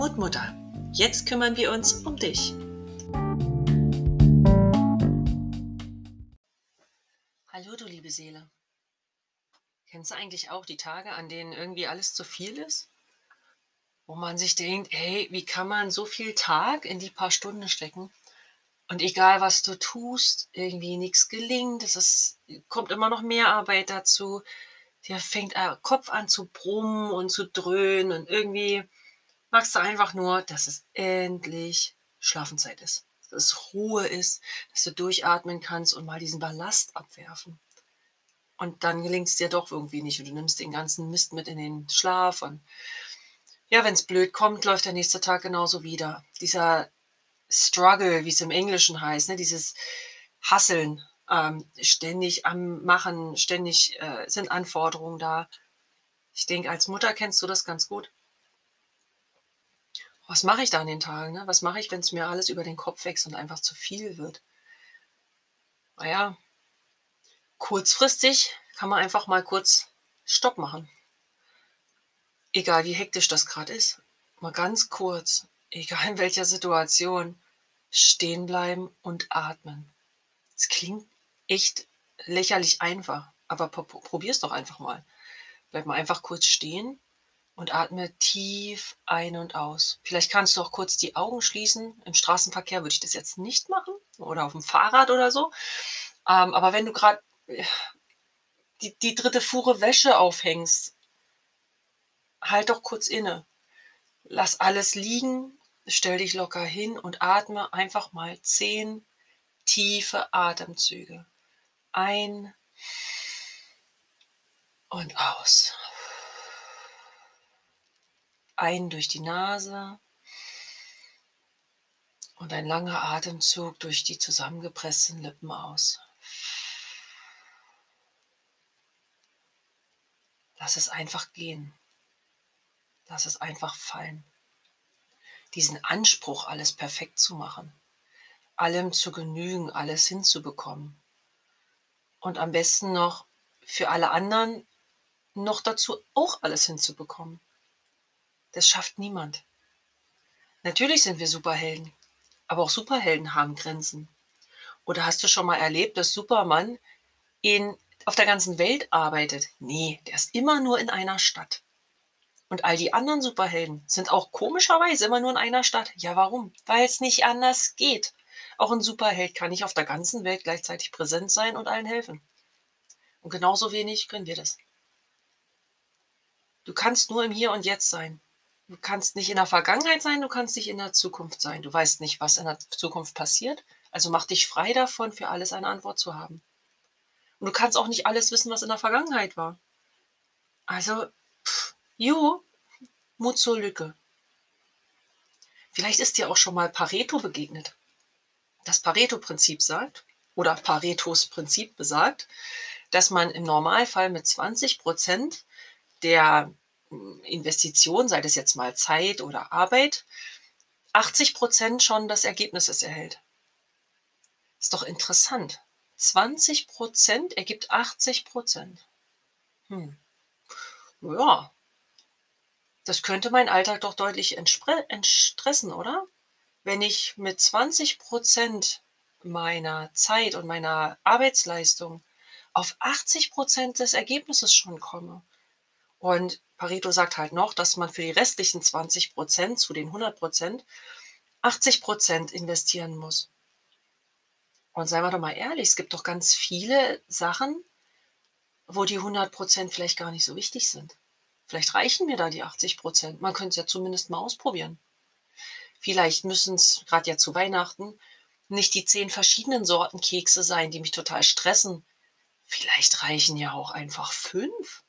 Mutmutter, jetzt kümmern wir uns um dich. Hallo du liebe Seele. Kennst du eigentlich auch die Tage, an denen irgendwie alles zu viel ist? Wo man sich denkt, hey, wie kann man so viel Tag in die paar Stunden stecken? Und egal was du tust, irgendwie nichts gelingt, es ist, kommt immer noch mehr Arbeit dazu. Dir fängt der Kopf an zu brummen und zu dröhnen und irgendwie magst du einfach nur, dass es endlich Schlafenszeit ist. Dass es Ruhe ist, dass du durchatmen kannst und mal diesen Ballast abwerfen. Und dann gelingt es dir doch irgendwie nicht und du nimmst den ganzen Mist mit in den Schlaf und ja, wenn es blöd kommt, läuft der nächste Tag genauso wieder. Dieser Struggle, wie es im Englischen heißt, ne, dieses Hasseln, ähm, ständig am Machen, ständig äh, sind Anforderungen da. Ich denke, als Mutter kennst du das ganz gut was mache ich da an den Tagen? Ne? Was mache ich, wenn es mir alles über den Kopf wächst und einfach zu viel wird? Naja, kurzfristig kann man einfach mal kurz Stopp machen. Egal wie hektisch das gerade ist, mal ganz kurz, egal in welcher Situation, stehen bleiben und atmen. Es klingt echt lächerlich einfach, aber probier es doch einfach mal. Bleib mal einfach kurz stehen und atme tief ein und aus. Vielleicht kannst du auch kurz die Augen schließen. Im Straßenverkehr würde ich das jetzt nicht machen oder auf dem Fahrrad oder so. Ähm, aber wenn du gerade äh, die, die dritte Fuhre Wäsche aufhängst, halt doch kurz inne. Lass alles liegen, stell dich locker hin und atme einfach mal zehn tiefe Atemzüge. Ein und aus ein durch die Nase und ein langer Atemzug durch die zusammengepressten Lippen aus. Lass es einfach gehen. Lass es einfach fallen. Diesen Anspruch, alles perfekt zu machen, allem zu genügen, alles hinzubekommen. Und am besten noch für alle anderen noch dazu auch alles hinzubekommen. Das schafft niemand. Natürlich sind wir Superhelden, aber auch Superhelden haben Grenzen. Oder hast du schon mal erlebt, dass Superman in, auf der ganzen Welt arbeitet? Nee, der ist immer nur in einer Stadt. Und all die anderen Superhelden sind auch komischerweise immer nur in einer Stadt. Ja, warum? Weil es nicht anders geht. Auch ein Superheld kann nicht auf der ganzen Welt gleichzeitig präsent sein und allen helfen. Und genauso wenig können wir das. Du kannst nur im Hier und Jetzt sein. Du kannst nicht in der Vergangenheit sein, du kannst nicht in der Zukunft sein. Du weißt nicht, was in der Zukunft passiert. Also mach dich frei davon, für alles eine Antwort zu haben. Und du kannst auch nicht alles wissen, was in der Vergangenheit war. Also, pff, jo, Mut zur Lücke. Vielleicht ist dir auch schon mal Pareto begegnet. Das Pareto-Prinzip sagt, oder Paretos Prinzip besagt, dass man im Normalfall mit 20 Prozent der Investition, sei das jetzt mal Zeit oder Arbeit, 80 Prozent schon des Ergebnisses erhält. Ist doch interessant. 20 Prozent ergibt 80 Prozent. Hm. Ja, das könnte mein Alltag doch deutlich entstressen, oder? Wenn ich mit 20 Prozent meiner Zeit und meiner Arbeitsleistung auf 80 Prozent des Ergebnisses schon komme. Und Pareto sagt halt noch, dass man für die restlichen 20 Prozent zu den 100 Prozent 80 Prozent investieren muss. Und seien wir doch mal ehrlich, es gibt doch ganz viele Sachen, wo die 100 Prozent vielleicht gar nicht so wichtig sind. Vielleicht reichen mir da die 80 Prozent. Man könnte es ja zumindest mal ausprobieren. Vielleicht müssen es, gerade ja zu Weihnachten, nicht die zehn verschiedenen Sorten Kekse sein, die mich total stressen. Vielleicht reichen ja auch einfach fünf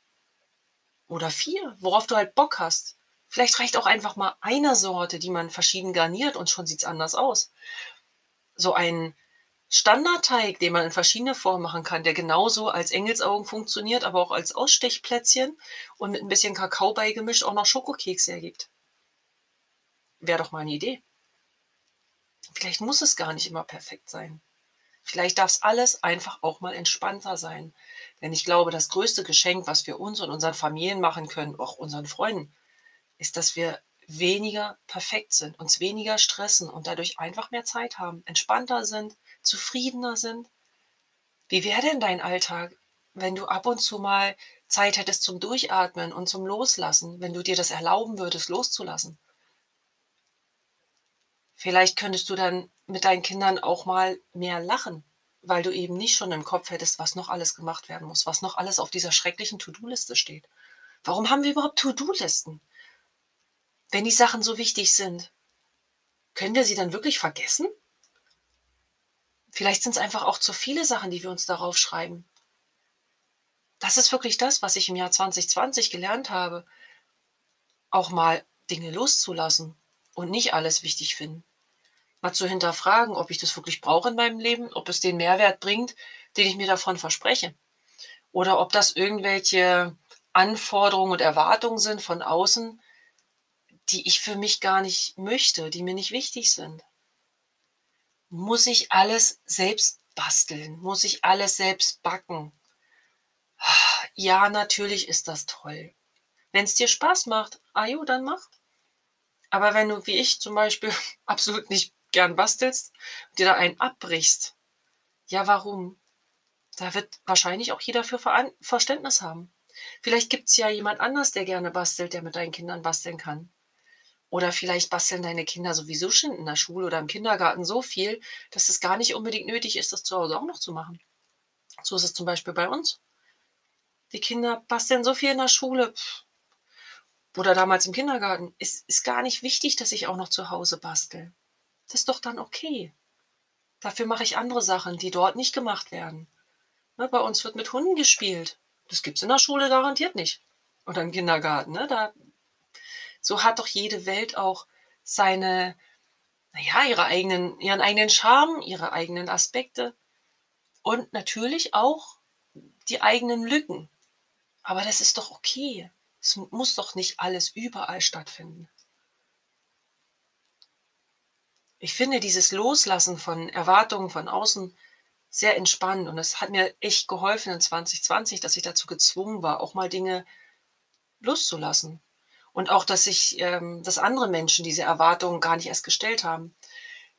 oder vier, worauf du halt Bock hast. Vielleicht reicht auch einfach mal eine Sorte, die man verschieden garniert und schon sieht es anders aus. So ein Standardteig, den man in verschiedene Formen machen kann, der genauso als Engelsaugen funktioniert, aber auch als Ausstechplätzchen und mit ein bisschen Kakao beigemischt auch noch Schokokekse ergibt. Wäre doch mal eine Idee. Vielleicht muss es gar nicht immer perfekt sein. Vielleicht darf es alles einfach auch mal entspannter sein. Denn ich glaube, das größte Geschenk, was wir uns und unseren Familien machen können, auch unseren Freunden, ist, dass wir weniger perfekt sind, uns weniger stressen und dadurch einfach mehr Zeit haben, entspannter sind, zufriedener sind. Wie wäre denn dein Alltag, wenn du ab und zu mal Zeit hättest zum Durchatmen und zum Loslassen, wenn du dir das erlauben würdest, loszulassen? Vielleicht könntest du dann mit deinen Kindern auch mal mehr lachen, weil du eben nicht schon im Kopf hättest, was noch alles gemacht werden muss, was noch alles auf dieser schrecklichen To-Do-Liste steht. Warum haben wir überhaupt To-Do-Listen? Wenn die Sachen so wichtig sind, können wir sie dann wirklich vergessen? Vielleicht sind es einfach auch zu viele Sachen, die wir uns darauf schreiben. Das ist wirklich das, was ich im Jahr 2020 gelernt habe. Auch mal Dinge loszulassen und nicht alles wichtig finden. Mal zu hinterfragen, ob ich das wirklich brauche in meinem Leben, ob es den Mehrwert bringt, den ich mir davon verspreche. Oder ob das irgendwelche Anforderungen und Erwartungen sind von außen, die ich für mich gar nicht möchte, die mir nicht wichtig sind. Muss ich alles selbst basteln? Muss ich alles selbst backen? Ja, natürlich ist das toll. Wenn es dir Spaß macht, ajo, dann mach. Aber wenn du, wie ich zum Beispiel, absolut nicht gern bastelst, dir da einen abbrichst, ja, warum? Da wird wahrscheinlich auch jeder für Verständnis haben. Vielleicht gibt es ja jemand anders, der gerne bastelt, der mit deinen Kindern basteln kann. Oder vielleicht basteln deine Kinder sowieso schon in der Schule oder im Kindergarten so viel, dass es gar nicht unbedingt nötig ist, das zu Hause auch noch zu machen. So ist es zum Beispiel bei uns. Die Kinder basteln so viel in der Schule oder damals im Kindergarten. Es ist gar nicht wichtig, dass ich auch noch zu Hause bastel. Das ist doch dann okay. Dafür mache ich andere Sachen, die dort nicht gemacht werden. Ne, bei uns wird mit Hunden gespielt. Das gibt es in der Schule garantiert nicht. Oder im Kindergarten. Ne? Da so hat doch jede Welt auch seine, naja, ihre eigenen, ihren eigenen Charme, ihre eigenen Aspekte und natürlich auch die eigenen Lücken. Aber das ist doch okay. Es muss doch nicht alles überall stattfinden. Ich finde dieses Loslassen von Erwartungen von außen sehr entspannt und es hat mir echt geholfen in 2020, dass ich dazu gezwungen war, auch mal Dinge loszulassen. Und auch, dass sich, ähm, dass andere Menschen diese Erwartungen gar nicht erst gestellt haben.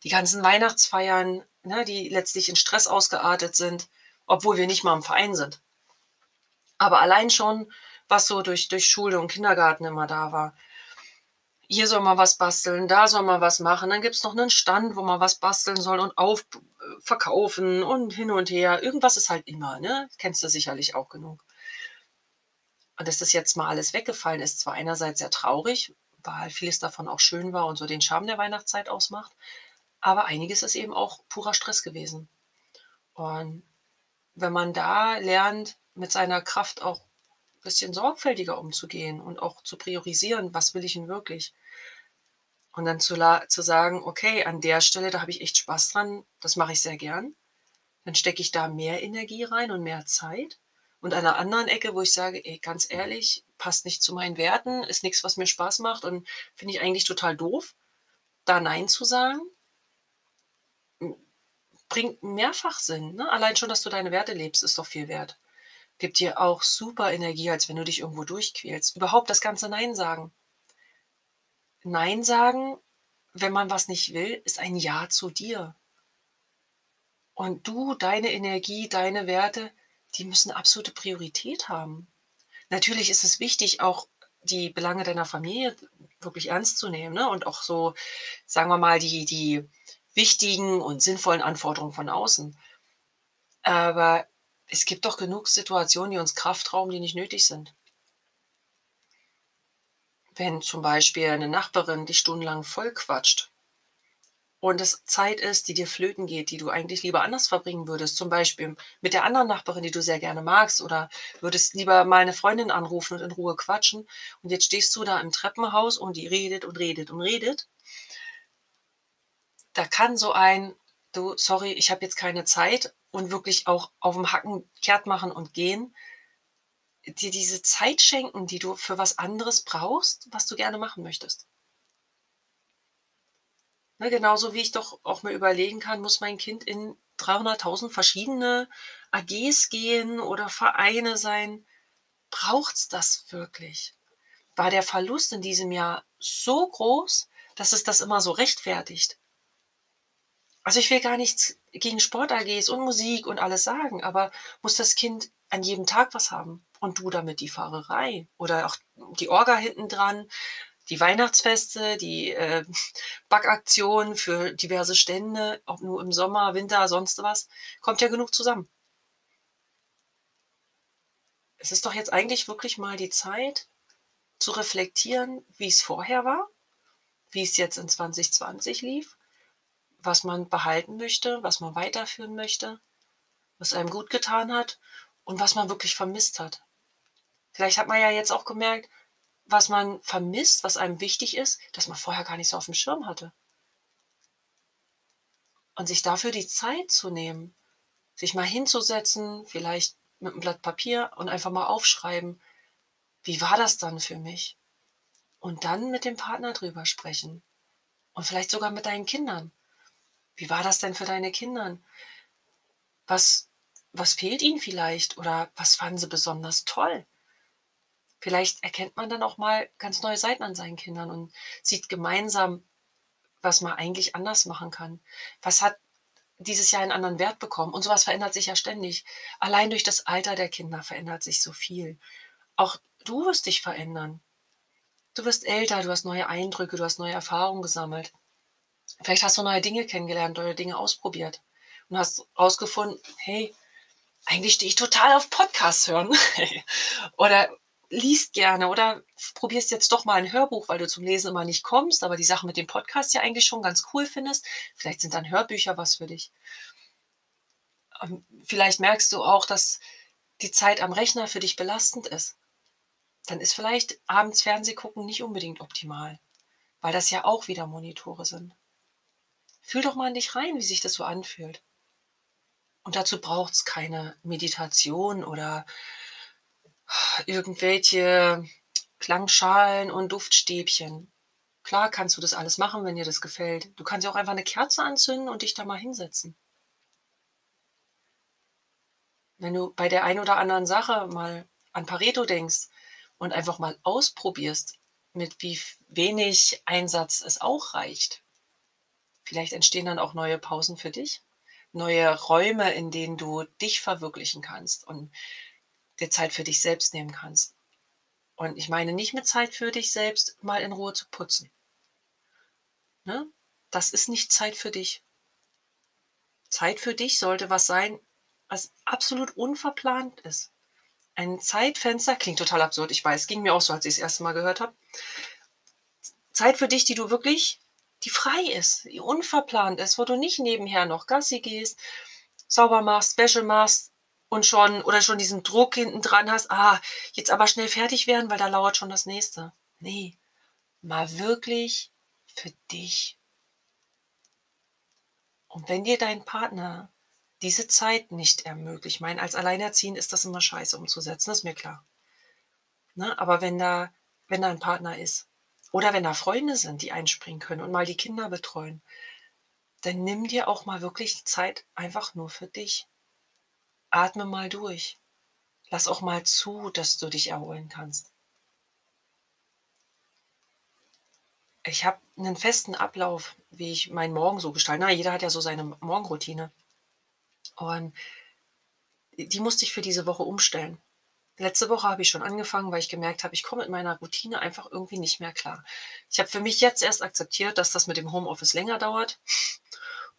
Die ganzen Weihnachtsfeiern, ne, die letztlich in Stress ausgeartet sind, obwohl wir nicht mal im Verein sind. Aber allein schon, was so durch, durch Schule und Kindergarten immer da war. Hier soll man was basteln, da soll man was machen. Dann gibt es noch einen Stand, wo man was basteln soll und auf, verkaufen und hin und her. Irgendwas ist halt immer, ne? Kennst du sicherlich auch genug. Und dass das jetzt mal alles weggefallen ist, zwar einerseits sehr traurig, weil vieles davon auch schön war und so den Charme der Weihnachtszeit ausmacht, aber einiges ist eben auch purer Stress gewesen. Und wenn man da lernt, mit seiner Kraft auch ein bisschen sorgfältiger umzugehen und auch zu priorisieren, was will ich denn wirklich? Und dann zu, zu sagen, okay, an der Stelle, da habe ich echt Spaß dran, das mache ich sehr gern. Dann stecke ich da mehr Energie rein und mehr Zeit. Und an einer anderen Ecke, wo ich sage, ey, ganz ehrlich, passt nicht zu meinen Werten, ist nichts, was mir Spaß macht und finde ich eigentlich total doof, da Nein zu sagen, bringt mehrfach Sinn. Ne? Allein schon, dass du deine Werte lebst, ist doch viel wert. Gibt dir auch super Energie, als wenn du dich irgendwo durchquälst. Überhaupt das ganze Nein sagen. Nein sagen, wenn man was nicht will, ist ein Ja zu dir. Und du, deine Energie, deine Werte, die müssen absolute Priorität haben. Natürlich ist es wichtig, auch die Belange deiner Familie wirklich ernst zu nehmen ne? und auch so, sagen wir mal, die, die wichtigen und sinnvollen Anforderungen von außen. Aber es gibt doch genug Situationen, die uns Kraft rauben, die nicht nötig sind. Wenn zum Beispiel eine Nachbarin dich stundenlang voll quatscht und es Zeit ist, die dir flöten geht, die du eigentlich lieber anders verbringen würdest, zum Beispiel mit der anderen Nachbarin, die du sehr gerne magst, oder würdest lieber mal eine Freundin anrufen und in Ruhe quatschen, und jetzt stehst du da im Treppenhaus und die redet und redet und redet, da kann so ein, du, sorry, ich habe jetzt keine Zeit und wirklich auch auf dem Hacken kehrt machen und gehen, dir diese Zeit schenken, die du für was anderes brauchst, was du gerne machen möchtest. Ne, genauso wie ich doch auch mir überlegen kann, muss mein Kind in 300.000 verschiedene AGs gehen oder Vereine sein? Braucht's das wirklich? War der Verlust in diesem Jahr so groß, dass es das immer so rechtfertigt. Also ich will gar nichts gegen Sport-AGs und Musik und alles sagen, aber muss das Kind an jedem Tag was haben und du damit die Fahrerei oder auch die Orga hinten dran, die Weihnachtsfeste, die äh, Backaktionen für diverse Stände, ob nur im Sommer, Winter, sonst was, kommt ja genug zusammen. Es ist doch jetzt eigentlich wirklich mal die Zeit zu reflektieren, wie es vorher war, wie es jetzt in 2020 lief was man behalten möchte, was man weiterführen möchte, was einem gut getan hat und was man wirklich vermisst hat. Vielleicht hat man ja jetzt auch gemerkt, was man vermisst, was einem wichtig ist, dass man vorher gar nicht so auf dem Schirm hatte. Und sich dafür die Zeit zu nehmen, sich mal hinzusetzen, vielleicht mit einem Blatt Papier und einfach mal aufschreiben, wie war das dann für mich? Und dann mit dem Partner drüber sprechen. Und vielleicht sogar mit deinen Kindern. Wie war das denn für deine Kinder? Was, was fehlt ihnen vielleicht oder was fanden sie besonders toll? Vielleicht erkennt man dann auch mal ganz neue Seiten an seinen Kindern und sieht gemeinsam, was man eigentlich anders machen kann. Was hat dieses Jahr einen anderen Wert bekommen? Und sowas verändert sich ja ständig. Allein durch das Alter der Kinder verändert sich so viel. Auch du wirst dich verändern. Du wirst älter, du hast neue Eindrücke, du hast neue Erfahrungen gesammelt. Vielleicht hast du neue Dinge kennengelernt, neue Dinge ausprobiert und hast rausgefunden, hey, eigentlich stehe ich total auf Podcasts hören. oder liest gerne oder probierst jetzt doch mal ein Hörbuch, weil du zum Lesen immer nicht kommst, aber die Sache mit dem Podcast ja eigentlich schon ganz cool findest. Vielleicht sind dann Hörbücher was für dich. Ähm, vielleicht merkst du auch, dass die Zeit am Rechner für dich belastend ist. Dann ist vielleicht abends Fernseh gucken nicht unbedingt optimal, weil das ja auch wieder Monitore sind. Fühl doch mal in dich rein, wie sich das so anfühlt. Und dazu braucht es keine Meditation oder irgendwelche Klangschalen und Duftstäbchen. Klar kannst du das alles machen, wenn dir das gefällt. Du kannst ja auch einfach eine Kerze anzünden und dich da mal hinsetzen. Wenn du bei der einen oder anderen Sache mal an Pareto denkst und einfach mal ausprobierst, mit wie wenig Einsatz es auch reicht, Vielleicht entstehen dann auch neue Pausen für dich, neue Räume, in denen du dich verwirklichen kannst und dir Zeit für dich selbst nehmen kannst. Und ich meine nicht mit Zeit für dich selbst, mal in Ruhe zu putzen. Ne? Das ist nicht Zeit für dich. Zeit für dich sollte was sein, was absolut unverplant ist. Ein Zeitfenster, klingt total absurd, ich weiß, ging mir auch so, als ich es das erste Mal gehört habe. Zeit für dich, die du wirklich die frei ist, die unverplant ist, wo du nicht nebenher noch Gassi gehst, sauber machst, Wäsche machst und schon oder schon diesen Druck hinten dran hast, ah, jetzt aber schnell fertig werden, weil da lauert schon das nächste. Nee, mal wirklich für dich. Und wenn dir dein Partner diese Zeit nicht ermöglicht, ich meine, als Alleinerziehend ist das immer scheiße umzusetzen, ist mir klar. Ne? Aber wenn da, wenn da ein Partner ist, oder wenn da Freunde sind, die einspringen können und mal die Kinder betreuen, dann nimm dir auch mal wirklich Zeit einfach nur für dich. Atme mal durch. Lass auch mal zu, dass du dich erholen kannst. Ich habe einen festen Ablauf, wie ich meinen Morgen so gestalte. Na, jeder hat ja so seine Morgenroutine. Und die musste ich für diese Woche umstellen. Letzte Woche habe ich schon angefangen, weil ich gemerkt habe, ich komme mit meiner Routine einfach irgendwie nicht mehr klar. Ich habe für mich jetzt erst akzeptiert, dass das mit dem Homeoffice länger dauert.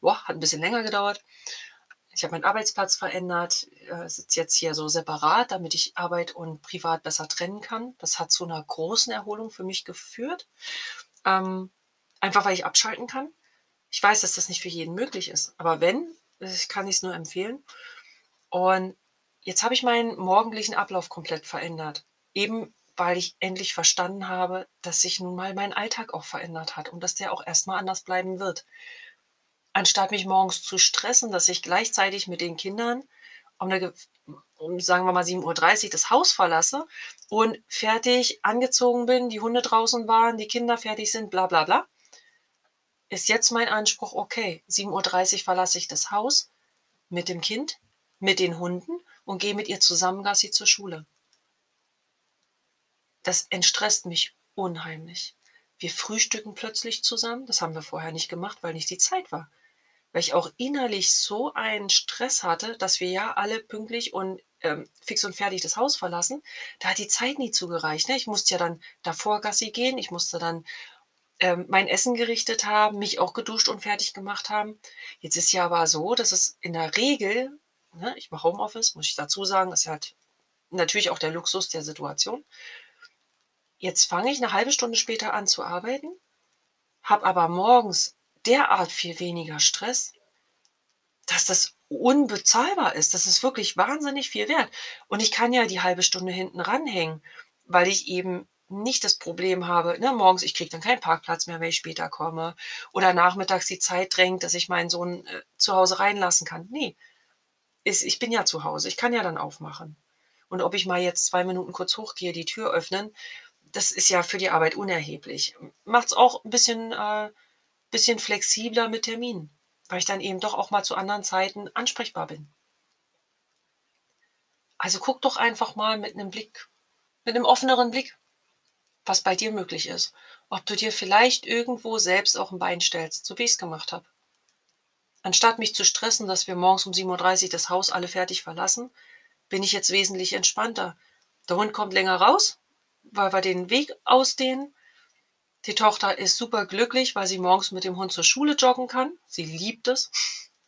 Boah, hat ein bisschen länger gedauert. Ich habe meinen Arbeitsplatz verändert, äh, sitze jetzt hier so separat, damit ich Arbeit und Privat besser trennen kann. Das hat zu einer großen Erholung für mich geführt. Ähm, einfach weil ich abschalten kann. Ich weiß, dass das nicht für jeden möglich ist, aber wenn, kann ich es nur empfehlen. Und Jetzt habe ich meinen morgendlichen Ablauf komplett verändert. Eben weil ich endlich verstanden habe, dass sich nun mal mein Alltag auch verändert hat und dass der auch erstmal anders bleiben wird. Anstatt mich morgens zu stressen, dass ich gleichzeitig mit den Kindern um, eine, um sagen wir mal 7.30 Uhr das Haus verlasse und fertig angezogen bin, die Hunde draußen waren, die Kinder fertig sind, bla bla bla, ist jetzt mein Anspruch, okay, 7.30 Uhr verlasse ich das Haus mit dem Kind, mit den Hunden und gehe mit ihr zusammen Gassi zur Schule. Das entstresst mich unheimlich. Wir frühstücken plötzlich zusammen. Das haben wir vorher nicht gemacht, weil nicht die Zeit war. Weil ich auch innerlich so einen Stress hatte, dass wir ja alle pünktlich und ähm, fix und fertig das Haus verlassen. Da hat die Zeit nie zugereicht. Ne? Ich musste ja dann davor Gassi gehen. Ich musste dann ähm, mein Essen gerichtet haben, mich auch geduscht und fertig gemacht haben. Jetzt ist ja aber so, dass es in der Regel, ne, ich mache Homeoffice, muss ich dazu sagen, ist halt natürlich auch der Luxus der Situation. Jetzt fange ich eine halbe Stunde später an zu arbeiten, habe aber morgens derart viel weniger Stress, dass das unbezahlbar ist. Das ist wirklich wahnsinnig viel wert. Und ich kann ja die halbe Stunde hinten ranhängen, weil ich eben nicht das Problem habe, ne, morgens, ich kriege dann keinen Parkplatz mehr, wenn ich später komme. Oder nachmittags die Zeit drängt, dass ich meinen Sohn äh, zu Hause reinlassen kann. Nee, ist, ich bin ja zu Hause, ich kann ja dann aufmachen. Und ob ich mal jetzt zwei Minuten kurz hochgehe, die Tür öffnen, das ist ja für die Arbeit unerheblich. Macht es auch ein bisschen, äh, bisschen flexibler mit Terminen, weil ich dann eben doch auch mal zu anderen Zeiten ansprechbar bin. Also guck doch einfach mal mit einem Blick, mit einem offeneren Blick was bei dir möglich ist. Ob du dir vielleicht irgendwo selbst auch ein Bein stellst, so wie ich es gemacht habe. Anstatt mich zu stressen, dass wir morgens um 7.30 Uhr das Haus alle fertig verlassen, bin ich jetzt wesentlich entspannter. Der Hund kommt länger raus, weil wir den Weg ausdehnen. Die Tochter ist super glücklich, weil sie morgens mit dem Hund zur Schule joggen kann. Sie liebt es,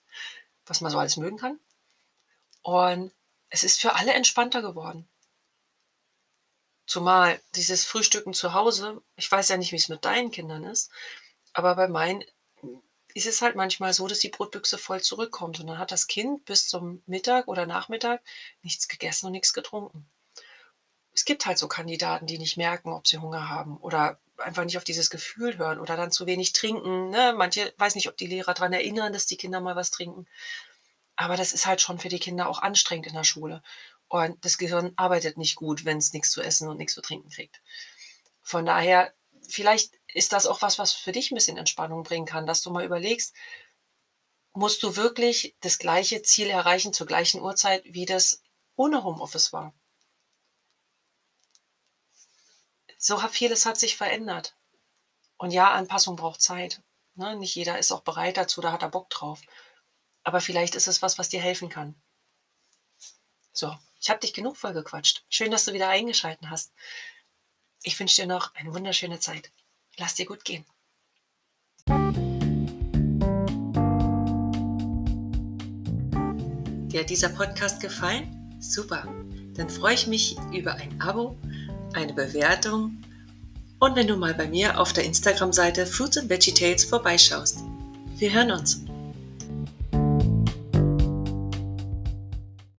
was man so alles mögen kann. Und es ist für alle entspannter geworden. Zumal dieses Frühstücken zu Hause, ich weiß ja nicht, wie es mit deinen Kindern ist, aber bei meinen ist es halt manchmal so, dass die Brotbüchse voll zurückkommt und dann hat das Kind bis zum Mittag oder Nachmittag nichts gegessen und nichts getrunken. Es gibt halt so Kandidaten, die nicht merken, ob sie Hunger haben oder einfach nicht auf dieses Gefühl hören oder dann zu wenig trinken. Ne? Manche weiß nicht, ob die Lehrer daran erinnern, dass die Kinder mal was trinken. Aber das ist halt schon für die Kinder auch anstrengend in der Schule. Und das Gehirn arbeitet nicht gut, wenn es nichts zu essen und nichts zu trinken kriegt. Von daher, vielleicht ist das auch was, was für dich ein bisschen Entspannung bringen kann, dass du mal überlegst, musst du wirklich das gleiche Ziel erreichen zur gleichen Uhrzeit, wie das ohne Homeoffice war. So vieles hat sich verändert. Und ja, Anpassung braucht Zeit. Ne? Nicht jeder ist auch bereit dazu, da hat er Bock drauf. Aber vielleicht ist es was, was dir helfen kann. So, ich habe dich genug vollgequatscht. Schön, dass du wieder eingeschalten hast. Ich wünsche dir noch eine wunderschöne Zeit. Lass dir gut gehen. Dir hat dieser Podcast gefallen? Super. Dann freue ich mich über ein Abo, eine Bewertung und wenn du mal bei mir auf der Instagram-Seite Fruits and Veggie Tales vorbeischaust. Wir hören uns.